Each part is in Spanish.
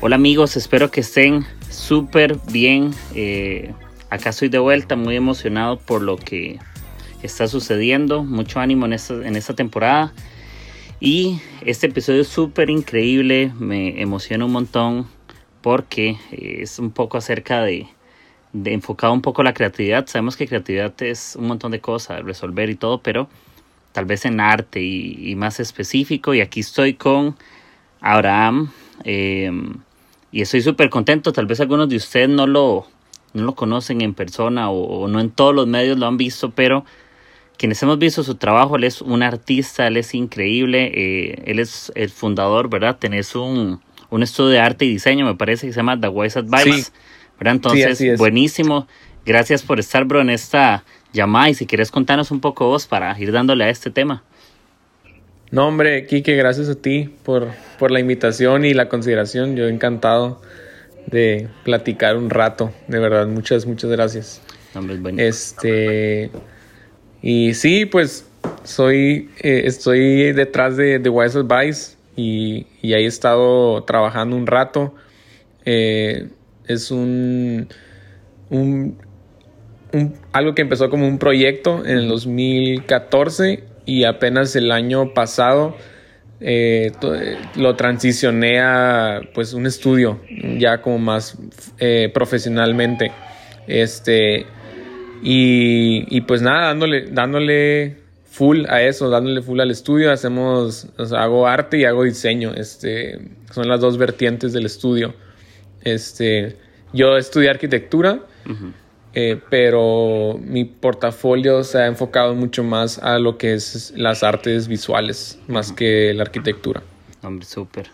Hola amigos, espero que estén súper bien. Eh, acá estoy de vuelta, muy emocionado por lo que está sucediendo. Mucho ánimo en esta, en esta temporada. Y este episodio es súper increíble, me emociona un montón porque es un poco acerca de, de enfocado un poco la creatividad. Sabemos que creatividad es un montón de cosas, resolver y todo, pero tal vez en arte y, más específico. Y aquí estoy con Abraham. Eh, y estoy súper contento. Tal vez algunos de ustedes no lo, no lo conocen en persona o, no en todos los medios lo han visto, pero quienes hemos visto su trabajo, él es un artista, él es increíble, eh, él es el fundador, ¿verdad? Tenés un, un estudio de arte y diseño, me parece que se llama The Wise Advice, ¿verdad? Entonces, buenísimo. Gracias por estar, bro, en esta llamada y si quieres contarnos un poco vos para ir dándole a este tema. No, hombre, Kike, gracias a ti por, por la invitación y la consideración. Yo encantado de platicar un rato. De verdad, muchas, muchas gracias. este. Y sí, pues soy, eh, estoy detrás de, de Wise Advice y, y, ahí he estado trabajando un rato. Eh, es un, un, un, algo que empezó como un proyecto en el 2014 y apenas el año pasado eh, lo transicioné a pues un estudio ya como más eh, profesionalmente. Este y, pues nada dándole dándole full a eso dándole full al estudio. Hacemos hago arte y hago diseño este son las dos vertientes del estudio. Este yo estudié arquitectura eh, pero mi portafolio se ha enfocado mucho más a lo que es las artes visuales, más que la arquitectura. Hombre, súper.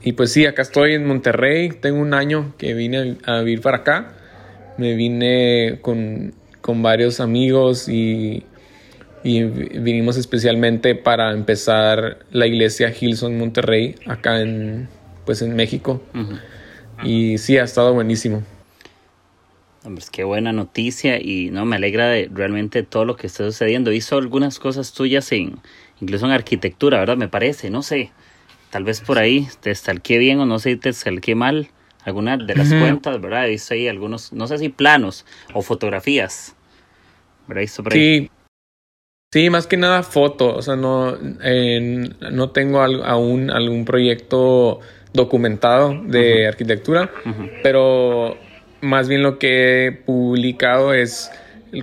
Y pues sí, acá estoy en Monterrey, tengo un año que vine a vivir para acá, me vine con, con varios amigos y, y, vinimos especialmente para empezar la iglesia Hilson Monterrey, acá en, pues en México. Y sí, ha estado buenísimo. Hombre, qué buena noticia y no me alegra de realmente todo lo que está sucediendo. Hizo algunas cosas tuyas en, incluso en arquitectura, ¿verdad? Me parece, no sé. Tal vez por ahí te estalqué bien o no sé si te estalqué mal. Alguna de las cuentas, ¿verdad? Hizo ahí algunos, no sé si planos o fotografías. ¿Verdad? Hizo por ahí. Sí. Sí, más que nada foto. O sea, no, no tengo aún algún proyecto documentado de arquitectura, pero más bien lo que he publicado es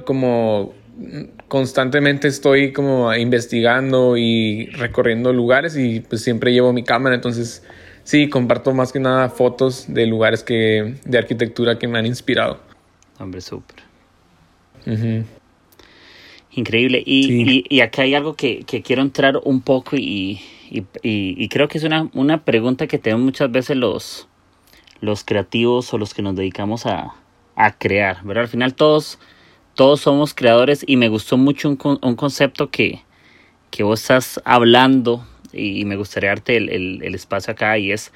como constantemente estoy como investigando y recorriendo lugares y pues siempre llevo mi cámara, entonces sí, comparto más que nada fotos de lugares que de arquitectura que me han inspirado. Hombre, súper. Increíble. Y, y, acá hay algo que, quiero entrar un poco y, y, creo que es una, una pregunta que tenemos muchas veces los, los creativos o los que nos dedicamos a, a crear, ¿verdad? Al final todos, todos somos creadores y me gustó mucho un, un concepto que, que vos estás hablando y me gustaría darte el, el, espacio acá y es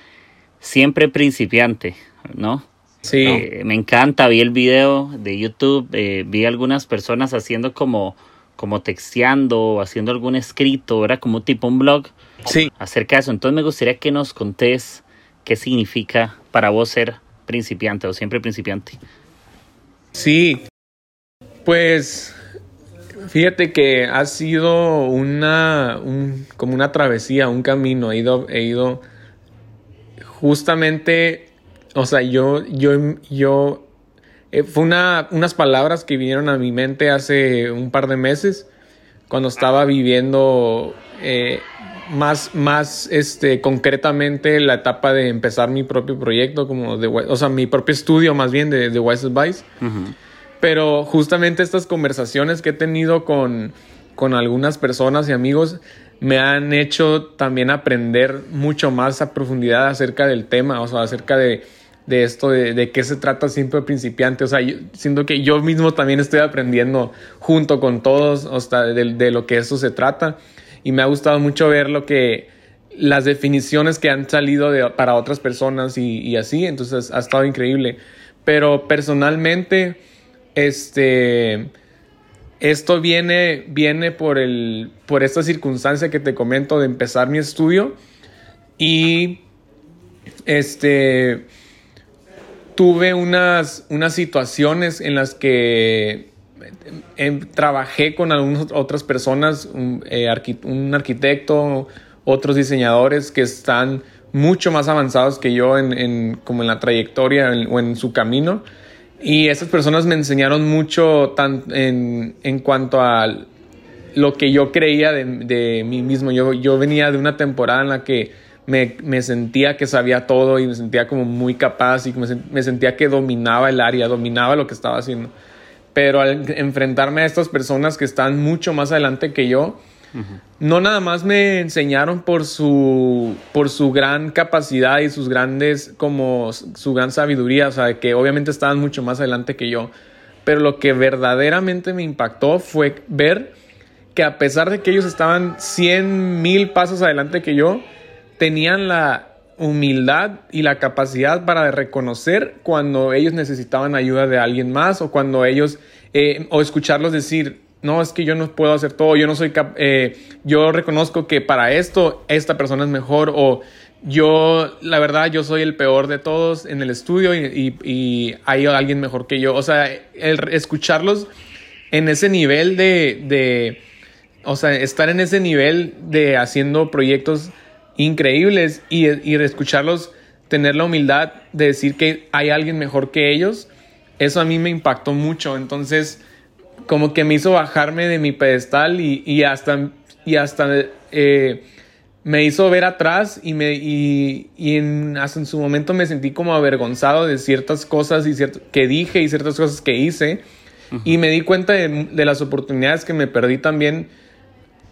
siempre principiante, ¿no? Sí. Eh, me encanta, vi el video de YouTube, eh, vi algunas personas haciendo como, como texteando, haciendo algún escrito, era como tipo un blog sí. acerca de eso. Entonces me gustaría que nos contés qué significa para vos ser principiante o siempre principiante. Sí, pues fíjate que ha sido una, como una travesía, un camino. He ido, he ido justamente, o sea, yo, yo, yo, eh, fue una, unas palabras que vinieron a mi mente hace un par de meses cuando estaba viviendo eh, más, más este, concretamente la etapa de empezar mi propio proyecto, como de, o sea, mi propio estudio más bien de, de Wise Advice. Pero justamente estas conversaciones que he tenido con, con algunas personas y amigos me han hecho también aprender mucho más a profundidad acerca del tema, o sea, acerca de, de esto, de, de, qué se trata siempre principiante. O sea, yo, siento que yo mismo también estoy aprendiendo junto con todos o sea, de, de, lo que eso se trata. Y me ha gustado mucho ver lo que las definiciones que han salido para otras personas y, y, así. Entonces ha estado increíble. Pero personalmente, este, esto viene, viene por, el, por esta circunstancia que te comento de empezar mi estudio. Y este tuve unas, unas situaciones en las que em, trabajé con algunas otras personas, un, eh, un, arquitecto, otros diseñadores que están mucho más avanzados que yo en, como en la trayectoria o en su camino. Y esas personas me enseñaron mucho en, en cuanto a lo que yo creía de, de mí mismo. Yo, yo venía de una temporada en la que me, me, sentía que sabía todo y me sentía como muy capaz y me, sentía que dominaba el área, dominaba lo que estaba haciendo. Pero al enfrentarme a estas personas que están mucho más adelante que yo, uh -huh. no nada más me enseñaron por su, por su gran capacidad y sus grandes, como su gran sabiduría, o sea, que obviamente estaban mucho más adelante que yo, pero lo que verdaderamente me impactó fue ver que a pesar de que ellos estaban 100 mil pasos adelante que yo, tenían la humildad y la capacidad para reconocer cuando ellos necesitaban ayuda de alguien más o cuando ellos, eh, o escucharlos decir, no, es que yo no puedo hacer todo, yo no soy, cap eh, yo reconozco que para esto esta persona es mejor o yo, la verdad, yo soy el peor de todos en el estudio y, y, hay alguien mejor que yo. O sea, el escucharlos en ese nivel de, de, o sea, estar en ese nivel de haciendo proyectos increíbles y, y escucharlos tener la humildad de decir que hay alguien mejor que ellos, eso a mí me impactó mucho. Entonces, como que me hizo bajarme de mi pedestal y, y hasta, y hasta eh, me hizo ver atrás y, me, y, y en, hasta en su momento me sentí como avergonzado de ciertas cosas y cierto, que dije y ciertas cosas que hice. Uh -huh. Y me di cuenta de, de las oportunidades que me perdí también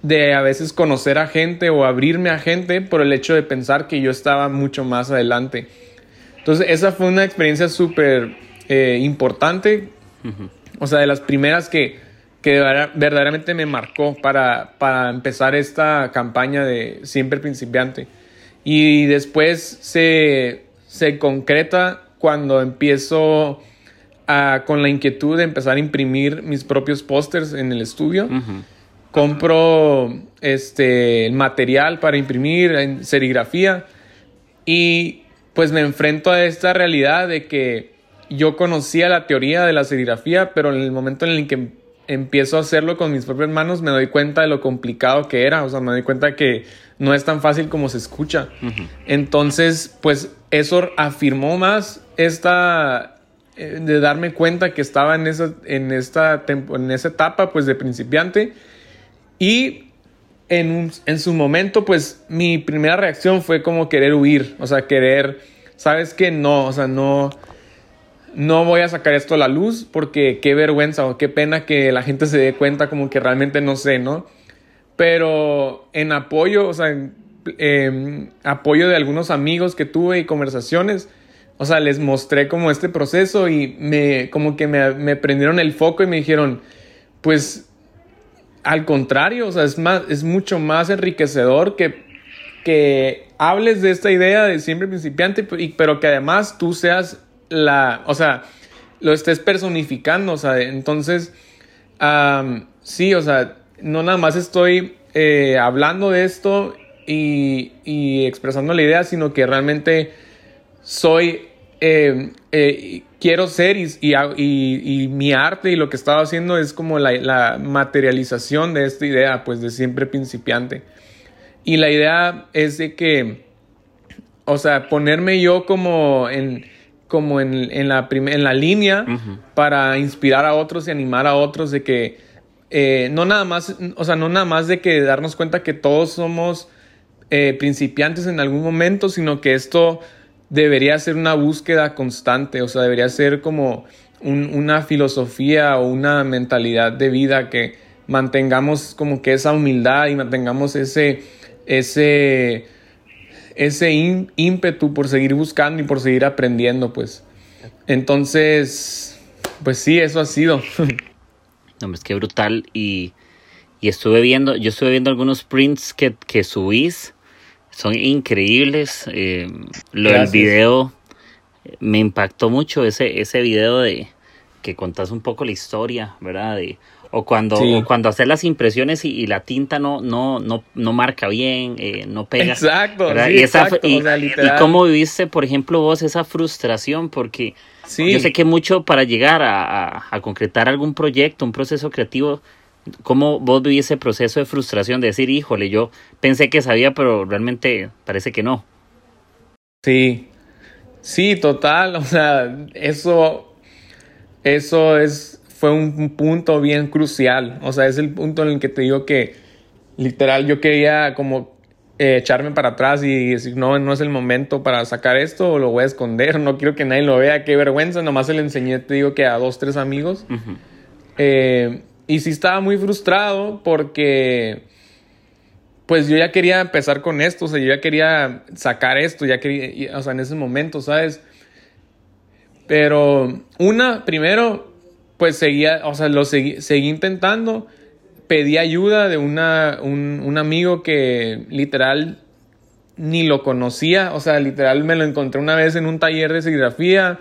de a veces conocer a gente o abrirme a gente por el hecho de pensar que yo estaba mucho más adelante. Entonces esa fue una experiencia súper eh, importante, uh -huh. o sea, de las primeras que, que verdaderamente me marcó para, para empezar esta campaña de siempre principiante. Y después se, se concreta cuando empiezo a, con la inquietud de empezar a imprimir mis propios pósters en el estudio. Uh -huh compro este material para imprimir en serigrafía y pues me enfrento a esta realidad de que yo conocía la teoría de la serigrafía, pero en el momento en el que empiezo a hacerlo con mis propias manos me doy cuenta de lo complicado que era, o sea, me doy cuenta que no es tan fácil como se escucha. Uh -huh. Entonces, pues eso afirmó más esta eh, de darme cuenta que estaba en esa en esta en esa etapa pues de principiante y en, en, su momento, pues mi primera reacción fue como querer huir, o sea, querer, sabes que no, o sea, no, no voy a sacar esto a la luz porque qué vergüenza o qué pena que la gente se dé cuenta como que realmente no sé, ¿no? Pero en apoyo, o sea, eh, apoyo de algunos amigos que tuve y conversaciones, o sea, les mostré como este proceso y me, como que me prendieron el foco y me dijeron, pues al contrario, o sea, es, más, es mucho más enriquecedor que, que hables de esta idea de siempre principiante, pero que además tú seas la, o sea, lo estés personificando, o sea, entonces, sí, o sea, no nada más estoy eh, hablando de esto y, y, expresando la idea, sino que realmente soy eh, eh, quiero ser y, y, y, mi arte y lo que estaba haciendo es como la, la, materialización de esta idea, pues de siempre principiante. Y la idea es de que, o sea, ponerme yo como en, como en, en la, en la línea uh -huh. para inspirar a otros y animar a otros de que, eh, no nada más, o sea, no nada más de que darnos cuenta que todos somos principiantes en algún momento, sino que esto debería ser una búsqueda constante, o sea, debería ser como un, una filosofía o una mentalidad de vida que mantengamos como que esa humildad y mantengamos ese, ese, ese ímpetu por seguir buscando y por seguir aprendiendo, pues. Entonces, pues sí, eso ha sido. No, es que brutal. Y, estuve viendo, yo estuve viendo algunos prints que, que subís. Son increíbles. Eh, lo del video me impactó mucho, ese, ese video de que contás un poco la historia, ¿verdad? De, o cuando, cuando haces las impresiones y, la tinta no, no, no, no marca bien, eh, no pega. Exacto. y, cómo viviste, por ejemplo, vos esa frustración, porque yo sé que mucho para llegar a, concretar algún proyecto, un proceso creativo, ¿cómo vos vivís ese proceso de frustración de decir, híjole, yo pensé que sabía, pero realmente parece que no? Sí, sí, total, o sea, eso, eso es fue un punto bien crucial. O sea, es el punto en el que te digo que literal yo quería como eh, echarme para atrás y decir, no, no es el momento para sacar esto o lo voy a esconder, no quiero que nadie lo vea, qué vergüenza. Nomás se le enseñé, te digo que a dos, tres amigos. Eh, y sí estaba muy frustrado porque pues yo ya quería empezar con esto, o sea, yo ya quería sacar esto, ya quería, o sea, en ese momento, ¿sabes? Pero una, primero, pues seguía, o sea, lo seguí, intentando. Pedí ayuda de una, un, amigo que literal ni lo conocía, o sea, literal me lo encontré una vez en un taller de serigrafía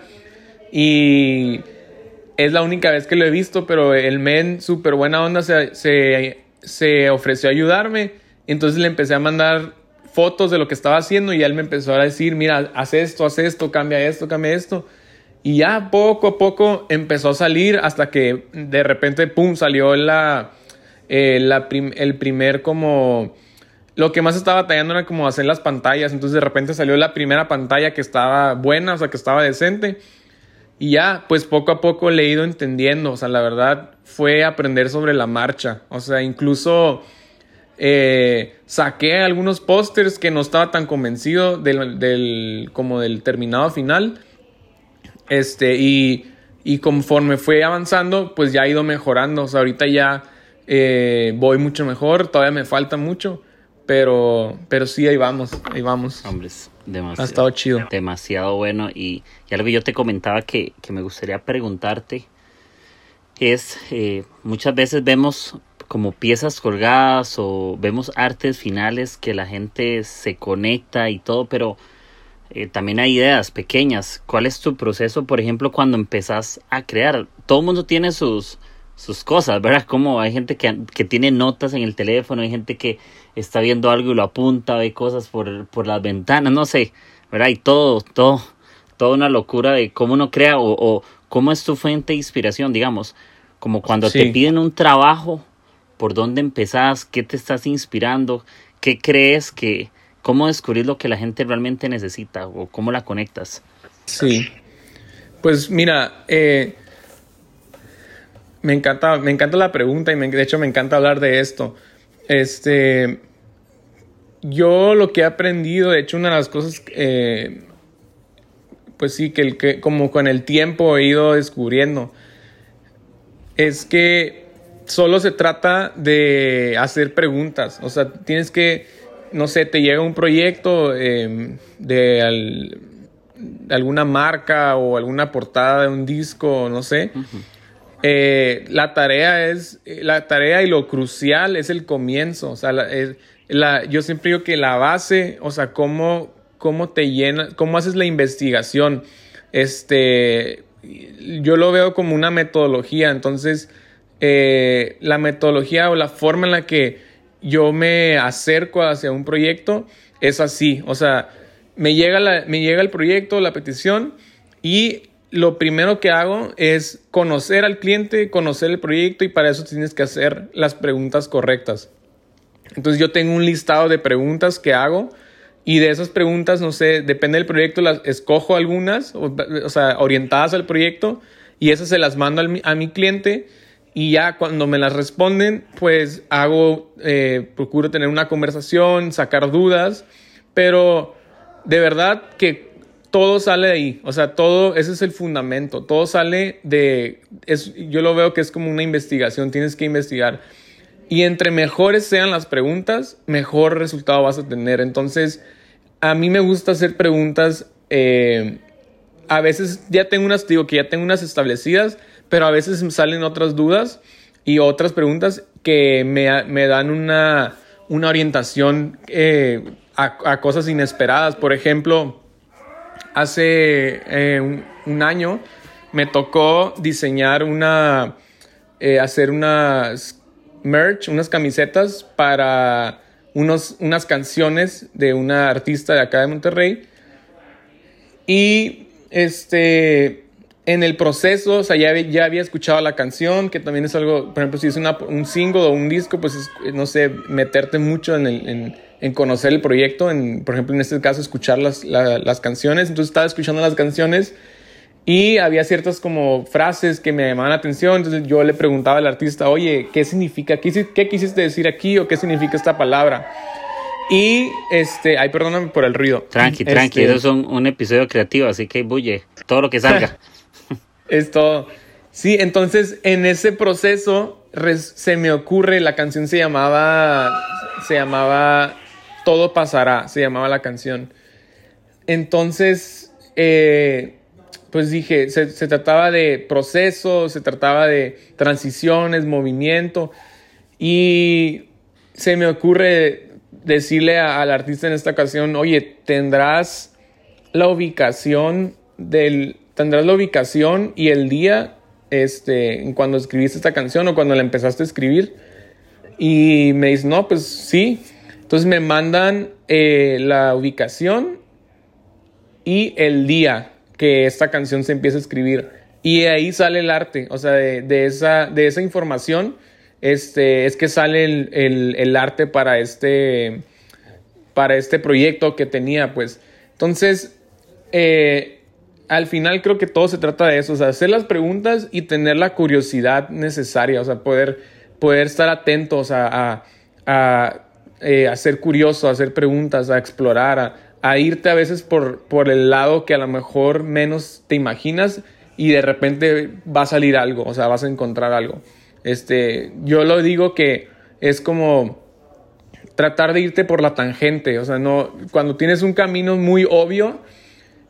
y es la única vez que lo he visto, pero el men, súper buena onda, se, se, ofreció a ayudarme. Entonces le empecé a mandar fotos de lo que estaba haciendo y él me empezó a decir, mira, haz esto, haz esto, cambia esto, cambia esto. Y ya poco a poco empezó a salir hasta que de repente, ¡pum!, salió la, eh, el primer como... Lo que más estaba batallando era como hacer las pantallas. Entonces de repente salió la primera pantalla que estaba buena, o sea, que estaba decente. Y ya, pues poco a poco le he ido entendiendo. O sea, la verdad fue aprender sobre la marcha. O sea, incluso eh, saqué algunos pósters que no estaba tan convencido del, del, como del terminado final este, y, conforme fue avanzando, pues ya ha ido mejorando. O sea, ahorita ya eh, voy mucho mejor, todavía me falta mucho, pero, pero sí, ahí vamos, ahí vamos. Hombres, demasiado. Ha estado chido. Demasiado bueno. Y, y algo que yo te comentaba que, me gustaría preguntarte es, eh, muchas veces vemos como piezas colgadas o vemos artes finales que la gente se conecta y todo, pero eh, también hay ideas pequeñas. ¿Cuál es tu proceso, por ejemplo, cuando empezás a crear? Todo el mundo tiene sus, sus cosas, ¿verdad? Como hay gente que, que, tiene notas en el teléfono, hay gente que está viendo algo y lo apunta, ve cosas por, por las ventanas, no sé, ¿verdad? Y todo, todo, toda una locura de cómo uno crea o, o cómo es tu fuente de inspiración, digamos. Como cuando te piden un trabajo, ¿por dónde empezás? ¿Qué te estás inspirando? ¿Qué crees que, ¿Cómo descubrir lo que la gente realmente necesita o cómo la conectas? Sí. Pues mira, eh, me, encanta, me encanta la pregunta y de hecho me encanta hablar de esto. Este, yo lo que he aprendido, de hecho una de las cosas, pues sí, que, el, que como con el tiempo he ido descubriendo, es que solo se trata de hacer preguntas. O sea, tienes que no sé, te llega un proyecto em, de, alguna marca o alguna portada de un disco, no sé. Eh, la tarea es, la tarea y lo crucial es el comienzo. O sea, yo siempre digo que la base, o sea, cómo, cómo te llena, cómo haces la investigación. Este, yo lo veo como una metodología. Entonces, eh, la metodología o la forma en la que yo me acerco hacia un proyecto, es así. O sea, me llega, me llega el proyecto, la petición, y lo primero que hago es conocer al cliente, conocer el proyecto, y para eso tienes que hacer las preguntas correctas. Entonces yo tengo un listado de preguntas que hago. Y de esas preguntas, no sé, depende del proyecto, las escojo algunas, o, sea, orientadas al proyecto, y esas se las mando a mi cliente y ya cuando me las responden, pues hago, eh, procuro tener una conversación, sacar dudas, pero de verdad que todo sale de ahí, o sea, todo, ese es el fundamento, todo sale de, es, yo lo veo que es como una investigación, tienes que investigar. Y entre mejores sean las preguntas, mejor resultado vas a tener. Entonces, a mí me gusta hacer preguntas. Eh, a veces ya tengo unas, digo que ya tengo unas establecidas, pero a veces salen otras dudas y otras preguntas que me, me dan una, una orientación eh, a, cosas inesperadas. Por ejemplo, hace eh, un, año me tocó diseñar una, hacer unas merch, unas camisetas para unos, unas canciones de una artista de acá de Monterrey. Y este, en el proceso, o sea, ya, ya había escuchado la canción, que también es algo, por ejemplo, si es un single o un disco, pues es, no sé, meterte mucho en, el, en, conocer el proyecto, en, por ejemplo, en este caso, escuchar las, las canciones. Entonces estaba escuchando las canciones y había ciertas como frases que me llamaban la atención, entonces yo le preguntaba al artista, oye, ¿qué significa? ¿Qué, qué quisiste decir aquí o qué significa esta palabra? Y, este, ay, perdóname por el ruido. Tranqui, tranqui, este, eso es un, episodio creativo, así que bulle, todo lo que salga. es todo. Sí, entonces en ese proceso se me ocurre, la canción se llamaba, se llamaba Todo pasará, se llamaba la canción. Entonces, eh, pues dije, se, trataba de proceso, se trataba de transiciones, movimiento. Y se me ocurre decirle al artista en esta ocasión, oye, tendrás la ubicación del, tendrás la ubicación y el día, este, cuando escribiste esta canción o cuando la empezaste a escribir. Y me dice, no, pues sí. Entonces me mandan eh, la ubicación y el día que esta canción se empieza a escribir. Y ahí sale el arte, o sea, de, esa, de esa información este, es que sale el, arte para este, para este proyecto que tenía, pues. Entonces, eh, al final creo que todo se trata de eso, o sea, hacer las preguntas y tener la curiosidad necesaria, o sea, poder, poder estar atentos a, eh, a ser curioso, a hacer preguntas, a explorar, a, irte a veces por, por el lado que a lo mejor menos te imaginas y de repente va a salir algo, o sea, vas a encontrar algo. Este, yo lo digo que es como tratar de irte por la tangente, o sea, no, cuando tienes un camino muy obvio,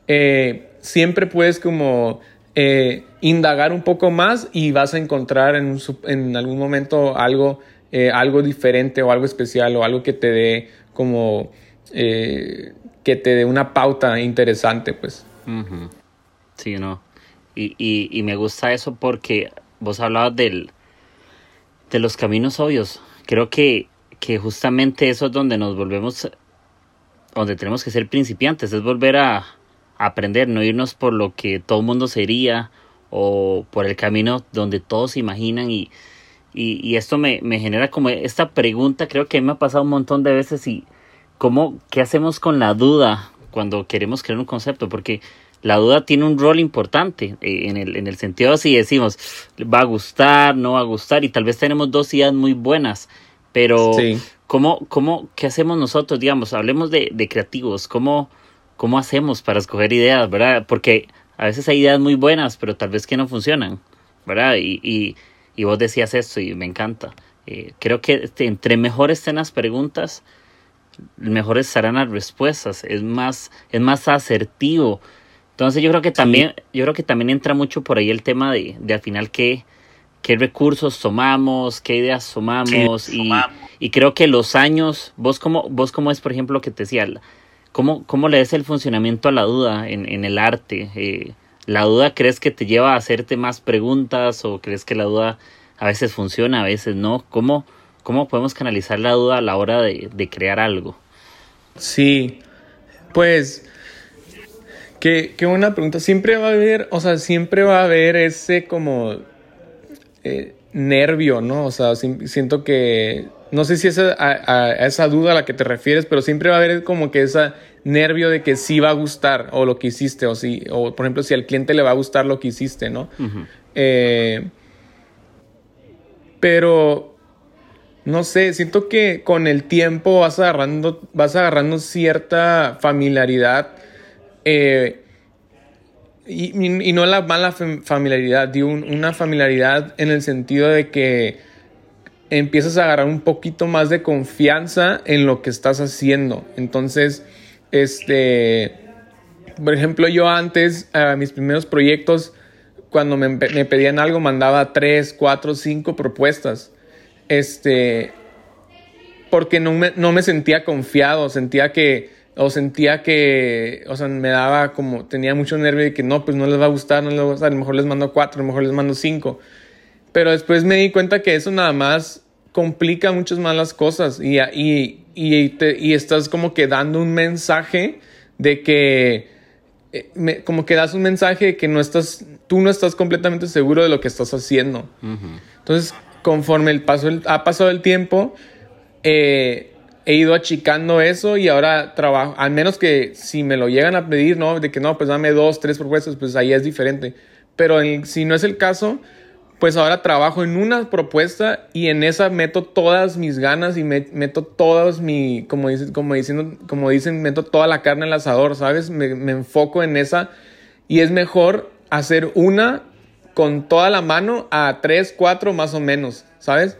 eh, siempre puedes como eh, indagar un poco más y vas a encontrar en, en algún momento algo, eh, algo diferente o algo especial o algo que te dé como que te dé una pauta interesante, pues. Sí, no. Y, y, me gusta eso porque vos hablabas del, de los caminos obvios. Creo que, que justamente eso es donde nos volvemos, donde tenemos que ser principiantes, es volver a, aprender, no irnos por lo que todo el mundo sería o por el camino donde todos se imaginan y, y, y esto me, me, genera como esta pregunta, creo que me ha pasado un montón de veces y ¿cómo, ¿qué hacemos con la duda cuando queremos crear un concepto? Porque la duda tiene un rol importante eh, en, el, en el sentido si decimos va a gustar, no va a gustar y tal vez tenemos dos ideas muy buenas, pero ¿cómo, cómo, ¿qué hacemos nosotros? Digamos, hablemos de, de creativos, ¿cómo, ¿cómo hacemos para escoger ideas, verdad? Porque a veces hay ideas muy buenas, pero tal vez que no funcionan, ¿verdad? Y, y, y vos decías esto y me encanta. Eh, creo que este, entre mejores estén las preguntas, mejores serán las respuestas, es más, es más asertivo. Entonces yo creo que también, yo creo que también entra mucho por ahí el tema de, de al final qué, qué recursos tomamos, qué ideas tomamos, y, y, creo que los años, vos como, vos como es por ejemplo lo que te decía, ¿cómo, cómo le des el funcionamiento a la duda en, en el arte? Eh, ¿La duda crees que te lleva a hacerte más preguntas o crees que la duda a veces funciona, a veces no? ¿Cómo, ¿Cómo podemos canalizar la duda a la hora de, crear algo? Sí, pues, qué, qué, buena pregunta. Siempre va a haber, o sea, siempre va a haber ese como eh, nervio, ¿no? O sea, siento que, no sé si es a, esa duda a la que te refieres, pero siempre va a haber como que ese nervio de que sí va a gustar o lo que hiciste, o si, o por ejemplo, si al cliente le va a gustar lo que hiciste, ¿no? Eh, pero no sé, siento que con el tiempo vas agarrando, vas agarrando cierta familiaridad. Eh, y, no la mala familiaridad, digo, una familiaridad en el sentido de que empiezas a agarrar un poquito más de confianza en lo que estás haciendo. Entonces, Este, por ejemplo, yo antes, a mis primeros proyectos, cuando me, me, pedían algo, mandaba tres, cuatro, cinco propuestas. Este, porque no me, no me sentía confiado, sentía que, o sentía que, o sea, me daba como, tenía mucho nervio de que no, pues no les va a gustar, no les va a gustar, a lo mejor les mando cuatro, a lo mejor les mando cinco. Pero después me di cuenta que eso nada más complica muchas más las cosas y, y, y, y estás como que dando un mensaje de que, eh, como que das un mensaje de que no estás, tú no estás completamente seguro de lo que estás haciendo. Entonces, conforme el paso, ha pasado el tiempo, eh, he ido achicando eso y ahora trabajo, al menos que si me lo llegan a pedir, ¿no? De que no, pues dame dos, tres propuestas, pues ahí es diferente. Pero si no es el caso, pues ahora trabajo en una propuesta y en esa meto todas mis ganas y meto todas mi, como dicen, como, diciendo, como dicen, meto toda la carne al asador, ¿sabes? Me, enfoco en esa y es mejor hacer una con toda la mano a tres, cuatro más o menos, ¿sabes?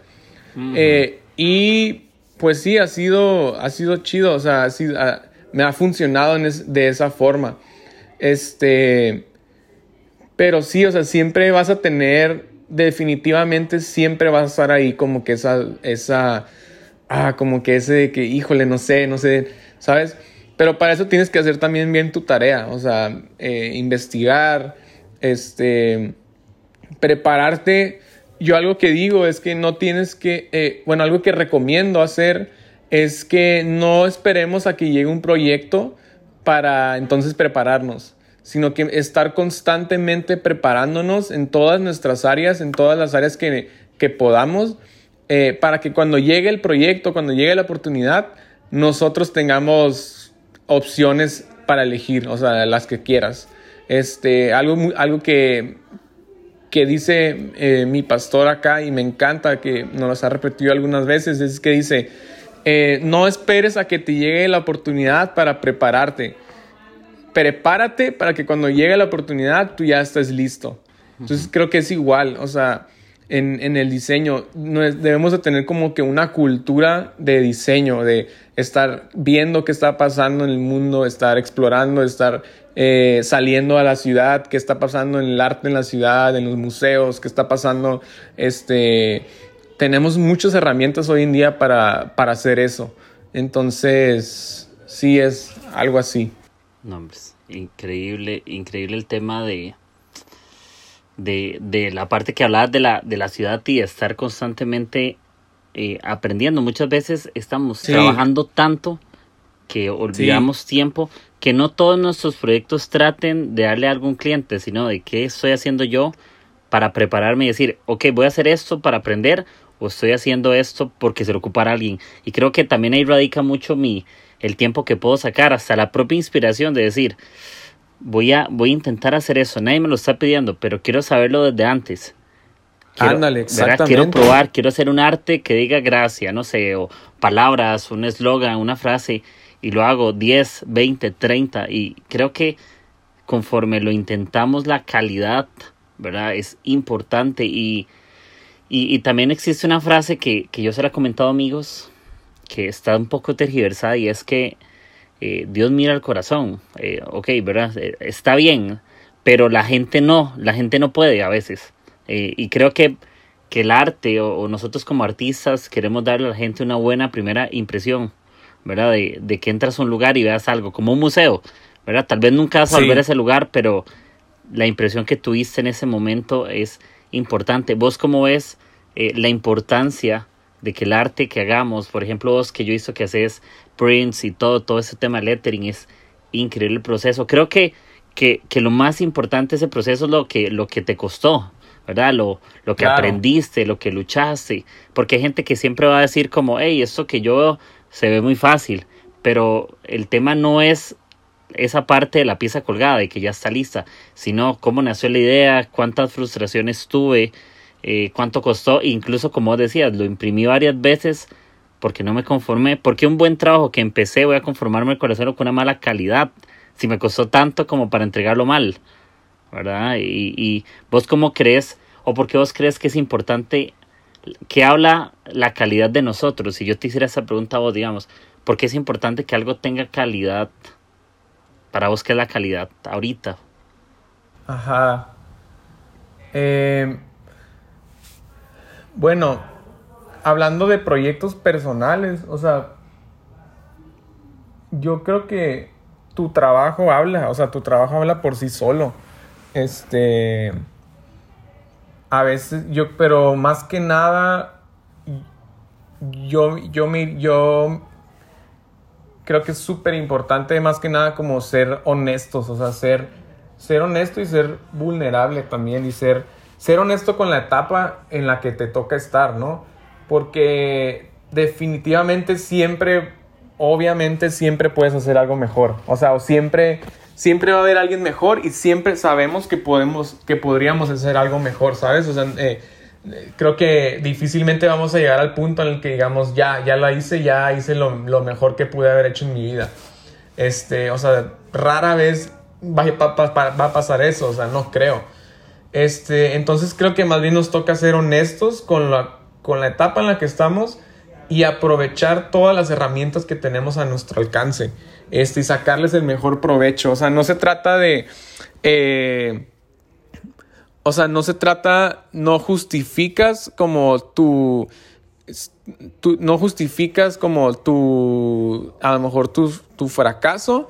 Eh, y pues sí, ha sido, ha sido chido, o sea, me ha funcionado de esa forma. Este, pero sí, o sea, siempre vas a tener definitivamente siempre vas a estar ahí como que esa, esa, ah, como que ese que, híjole, no sé, no sé, ¿sabes? Pero para eso tienes que hacer también bien tu tarea, o sea, eh, investigar, este, prepararte. Yo algo que digo es que no tienes que, eh, bueno, algo que recomiendo hacer es que no esperemos a que llegue un proyecto para entonces prepararnos sino que estar constantemente preparándonos en todas nuestras áreas, en todas las áreas que, podamos, eh, para que cuando llegue el proyecto, cuando llegue la oportunidad, nosotros tengamos opciones para elegir, o sea, las que quieras. Este, algo, algo que, que dice eh, mi pastor acá y me encanta, que nos lo ha repetido algunas veces, es que dice, eh, no esperes a que te llegue la oportunidad para prepararte prepárate para que cuando llegue la oportunidad tú ya estés listo. Entonces creo que es igual, o sea, en, el diseño debemos de tener como que una cultura de diseño, de estar viendo qué está pasando en el mundo, estar explorando, estar eh, saliendo a la ciudad, qué está pasando en el arte en la ciudad, en los museos, qué está pasando, este, tenemos muchas herramientas hoy en día para, para hacer eso. Entonces, sí es algo así. No, pues, increíble, increíble el tema de, de, la parte que hablabas de la, de la ciudad y estar constantemente eh, aprendiendo. Muchas veces estamos trabajando tanto que olvidamos tiempo, que no todos nuestros proyectos traten de darle a algún cliente, sino de qué estoy haciendo yo para prepararme y decir, ok, voy a hacer esto para aprender o estoy haciendo esto porque se lo ocupará alguien. Y creo que también ahí radica mucho mi, el tiempo que puedo sacar, hasta la propia inspiración de decir, voy a, voy a intentar hacer eso, nadie me lo está pidiendo, pero quiero saberlo desde antes. Quiero, Ándale, exactamente. Quiero probar, quiero hacer un arte que diga gracia, no sé, o palabras, un eslogan, una frase, y lo hago 10, 20, 30, y creo que conforme lo intentamos, la calidad, ¿verdad? Es importante y, y, también existe una frase que, que yo se la he comentado amigos, que está un poco tergiversada y es que eh, Dios mira el corazón. Eh, ok, ¿verdad? Eh, está bien, pero la gente no, la gente no puede a veces. y creo que, que el arte o, nosotros como artistas queremos darle a la gente una buena primera impresión, ¿verdad? De, de, que entras a un lugar y veas algo, como un museo, ¿verdad? Tal vez nunca vas a volver a ese lugar, pero la impresión que tuviste en ese momento es importante. ¿Vos cómo ves la importancia de que el arte que hagamos, por ejemplo, vos que yo hizo que haces prints y todo, todo ese tema lettering es increíble el proceso. Creo que, que, que lo más importante de ese proceso es lo que, lo que te costó, ¿verdad? Lo, lo que aprendiste, lo que luchaste. Porque hay gente que siempre va a decir como, hey, esto que yo se ve muy fácil. Pero el tema no es esa parte de la pieza colgada y que ya está lista, sino cómo nació la idea, cuántas frustraciones tuve, eh, cuánto costó, incluso como decías, lo imprimí varias veces porque no me conformé, porque un buen trabajo que empecé voy a conformarme con hacerlo con una mala calidad, si me costó tanto como para entregarlo mal, ¿verdad? Y, y vos cómo crees, o por qué vos crees que es importante, que habla la calidad de nosotros, si yo te hiciera esa pregunta a vos, digamos, ¿por qué es importante que algo tenga calidad para vos qué es la calidad ahorita. Ajá. Eh, bueno, hablando de proyectos personales, o sea, yo creo que tu trabajo habla, o sea, tu trabajo habla por sí solo. Este, a veces yo, pero más que nada, yo, yo, me, yo creo que es súper importante, más que nada, como ser honestos, o sea, ser, ser honesto y ser vulnerable también, y ser, ser honesto con la etapa en la que te toca estar, ¿no? Porque definitivamente siempre, obviamente siempre puedes hacer algo mejor, o sea, siempre, siempre va a haber alguien mejor y siempre sabemos que podemos, que podríamos hacer algo mejor, ¿sabes? O sea, eh, creo que difícilmente vamos a llegar al punto en el que digamos, ya, ya la hice, ya hice lo, mejor que pude haber hecho en mi vida. Este, o sea, rara vez va, a pasar eso, o sea, no creo. Este, entonces creo que más bien nos toca ser honestos con la, con la etapa en la que estamos y aprovechar todas las herramientas que tenemos a nuestro alcance este, y sacarles el mejor provecho. O sea, no se trata de... Eh, o sea, no se trata, no justificas como tu, no justificas como tu, a lo mejor tu, tu fracaso,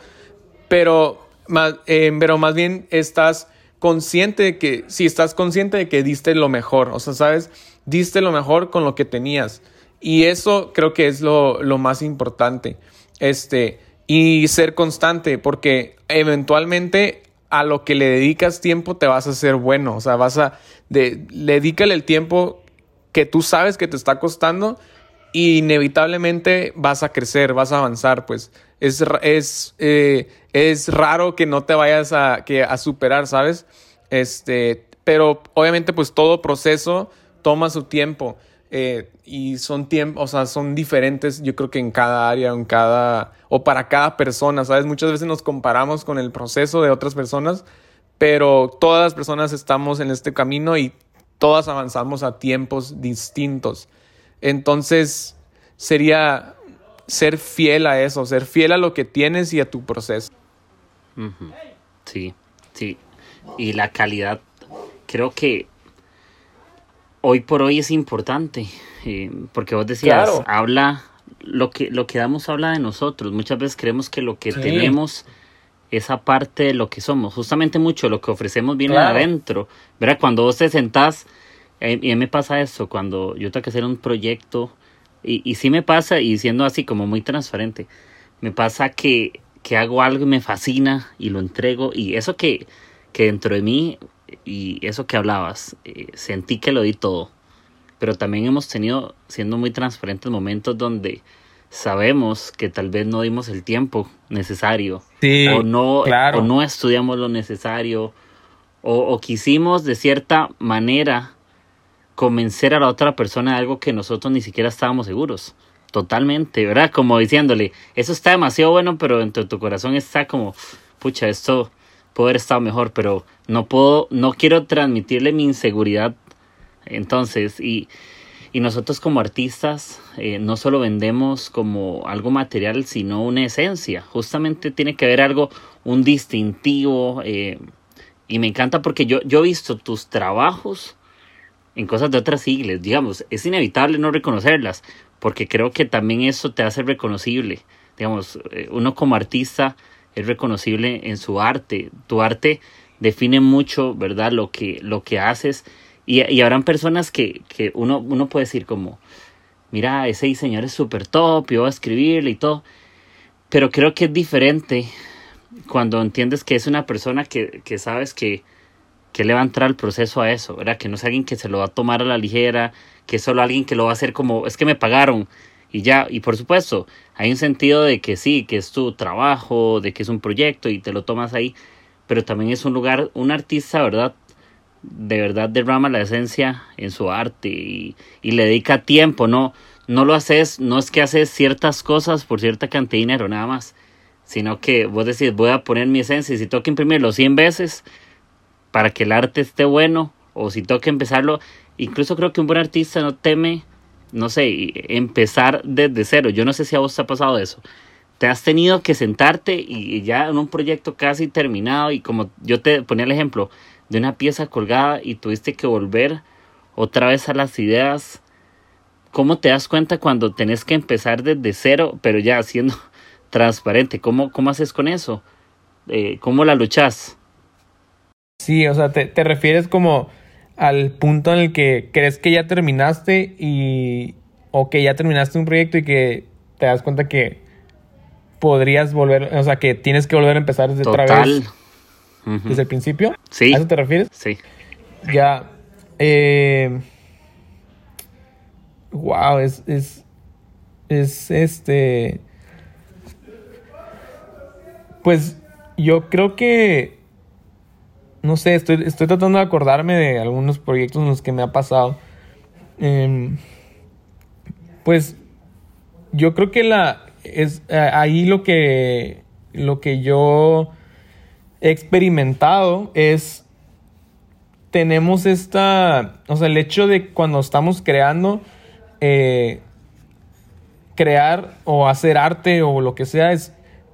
pero más, pero más bien estás consciente de que, si estás consciente de que diste lo mejor, o sea, sabes, diste lo mejor con lo que tenías. Y eso creo que es lo, lo más importante. Este, y ser constante, porque eventualmente a lo que le dedicas tiempo te vas a hacer bueno. O sea, vas a. De, dedícale el tiempo que tú sabes que te está costando y inevitablemente vas a crecer, vas a avanzar. Pues es, es, eh, es raro que no te vayas a, que, a superar, ¿sabes? Este, pero obviamente, pues todo proceso toma su tiempo. Eh, y son tiempos, o sea, son diferentes, yo creo que en cada área, en cada, o para cada persona, ¿sabes? Muchas veces nos comparamos con el proceso de otras personas, pero todas las personas estamos en este camino y todas avanzamos a tiempos distintos. Entonces, sería ser fiel a eso, ser fiel a lo que tienes y a tu proceso. Sí, sí. Y la calidad, creo que hoy por hoy es importante, eh, porque vos decías, habla, lo que, lo que damos habla de nosotros. Muchas veces creemos que lo que tenemos es aparte de lo que somos. Justamente mucho lo que ofrecemos viene de adentro. ¿Verdad? Cuando vos te sentás, eh, y a mí me pasa eso, cuando yo tengo que hacer un proyecto, y, y sí me pasa, y siendo así como muy transparente, me pasa que, que hago algo y me fascina y lo entrego, y eso que, que dentro de mí y eso que hablabas, eh, sentí que lo di todo, pero también hemos tenido, siendo muy transparentes, momentos donde sabemos que tal vez no dimos el tiempo necesario o, no, o no estudiamos lo necesario o, o quisimos de cierta manera convencer a la otra persona de algo que nosotros ni siquiera estábamos seguros. Totalmente, ¿verdad? Como diciéndole, eso está demasiado bueno, pero dentro de tu corazón está como, pucha, esto puede haber estado mejor, pero no puedo, no quiero transmitirle mi inseguridad. Entonces, y, y nosotros como artistas eh, no solo vendemos como algo material, sino una esencia. Justamente tiene que haber algo, un distintivo. Eh, y me encanta porque yo, yo he visto tus trabajos en cosas de otras siglas, digamos, es inevitable no reconocerlas, porque creo que también eso te hace reconocible. Digamos, eh, uno como artista es reconocible en su arte. Tu arte define mucho, ¿verdad? Lo que, lo que haces. Y, y habrán personas que, que uno, uno puede decir como, mira, ese diseñador es súper top, yo voy a escribirle y todo. Pero creo que es diferente cuando entiendes que es una persona que, que sabes que, que le va a entrar al proceso a eso, ¿verdad? Que no es alguien que se lo va a tomar a la ligera, que es solo alguien que lo va a hacer como, es que me pagaron, y ya, y por supuesto, hay un sentido de que sí, que es tu trabajo, de que es un proyecto y te lo tomas ahí, pero también es un lugar, un artista, ¿verdad? De verdad derrama la esencia en su arte y, y le dedica tiempo, no, no lo haces, no es que haces ciertas cosas por cierta cantidad de dinero nada más, sino que vos decís, voy a poner mi esencia y si tengo que imprimirlo 100 veces para que el arte esté bueno, o si que empezarlo, incluso creo que un buen artista no teme no sé, empezar desde cero. Yo no sé si a vos te ha pasado eso, te has tenido que sentarte y, ya en un proyecto casi terminado y como yo te ponía el ejemplo de una pieza colgada y tuviste que volver otra vez a las ideas. ¿Cómo te das cuenta cuando tenés que empezar desde cero, pero ya siendo transparente? ¿Cómo, cómo haces con eso? Eh, ¿Cómo la luchas? Sí, o sea, te, te refieres como al punto en el que crees que ya terminaste y o que ya terminaste un proyecto y que te das cuenta que podrías volver, o sea, que tienes que volver a empezar desde otra vez. Desde el principio. Sí. ¿A eso te refieres? Sí. Ya. Eh, wow, es, es, es este. Pues yo creo que no sé, estoy, estoy tratando de acordarme de algunos proyectos en los que me ha pasado. Em, pues yo creo que la es ahí lo que lo que yo he experimentado es tenemos esta o sea el hecho de cuando estamos creando eh, crear o hacer arte o lo que sea es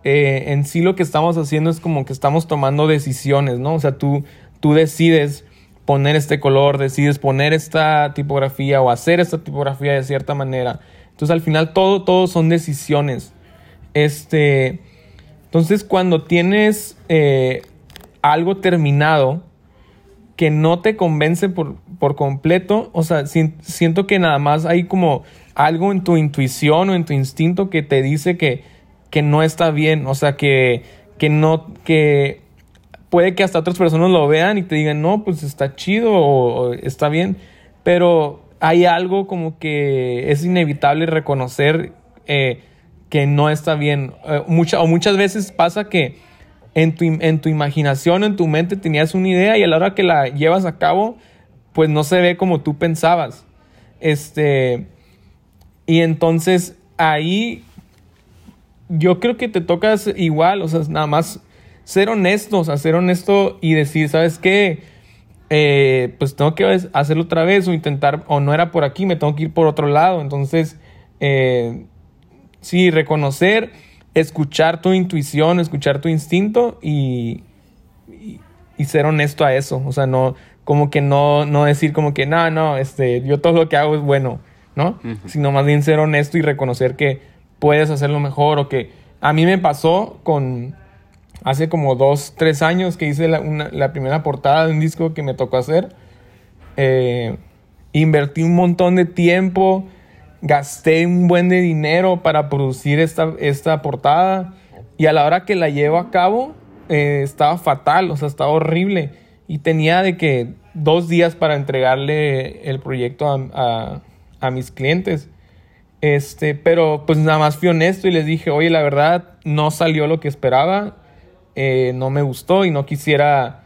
eh, en sí lo que estamos haciendo es como que estamos tomando decisiones, ¿no? O sea, tú, tú decides poner este color, decides poner esta tipografía o hacer esta tipografía de cierta manera. Entonces al final todo, todo son decisiones. Este, entonces cuando tienes eh, algo terminado que no te convence por, por completo, o sea, siento que nada más hay como algo en tu intuición o en tu instinto que te dice que, que no está bien, o sea, que, que no, que puede que hasta otras personas lo vean y te digan, no, pues está chido o, está bien, pero hay algo como que es inevitable reconocer eh, que no está bien. Eh, o muchas veces pasa que en tu, en tu imaginación, en tu mente tenías una idea y a la hora que la llevas a cabo, pues no se ve como tú pensabas. Este, y entonces ahí yo creo que te tocas igual, o sea, nada más ser honesto, o sea, ser honesto y decir, ¿sabes qué? Eh, pues tengo que hacerlo otra vez o intentar, o no era por aquí, me tengo que ir por otro lado. Entonces, eh, sí, reconocer, escuchar tu intuición, escuchar tu instinto y, y, ser honesto a eso. O sea, no, como que no, no decir como que, no, no, este, yo todo lo que hago es bueno, ¿no? Sino más bien ser honesto y reconocer que puedes hacerlo mejor o que a mí me pasó con hace como dos, tres años que hice la, primera portada de un disco que me tocó hacer. Eh, invertí un montón de tiempo, gasté un buen de dinero para producir esta, esta portada y a la hora que la llevo a cabo eh, estaba fatal, o sea, estaba horrible y tenía de que dos días para entregarle el proyecto a, a mis clientes. Este, pero pues nada más fui honesto y les dije, oye, la verdad no salió lo que esperaba, eh, no me gustó y no quisiera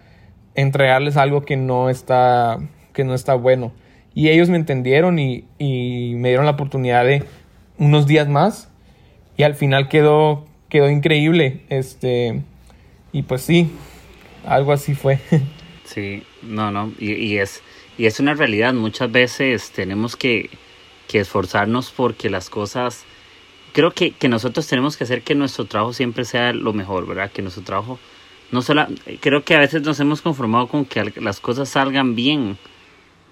entregarles algo que no está, que no está bueno. Y ellos me entendieron y, y me dieron la oportunidad de unos días más y al final quedó, quedó increíble. Este, y pues sí, algo así fue. Sí, no, no, y, y es, y es una realidad. Muchas veces tenemos que que esforzarnos porque las cosas, creo que, que nosotros tenemos que hacer que nuestro trabajo siempre sea lo mejor, ¿verdad? Que nuestro trabajo, no solo, creo que a veces nos hemos conformado con que las cosas salgan bien,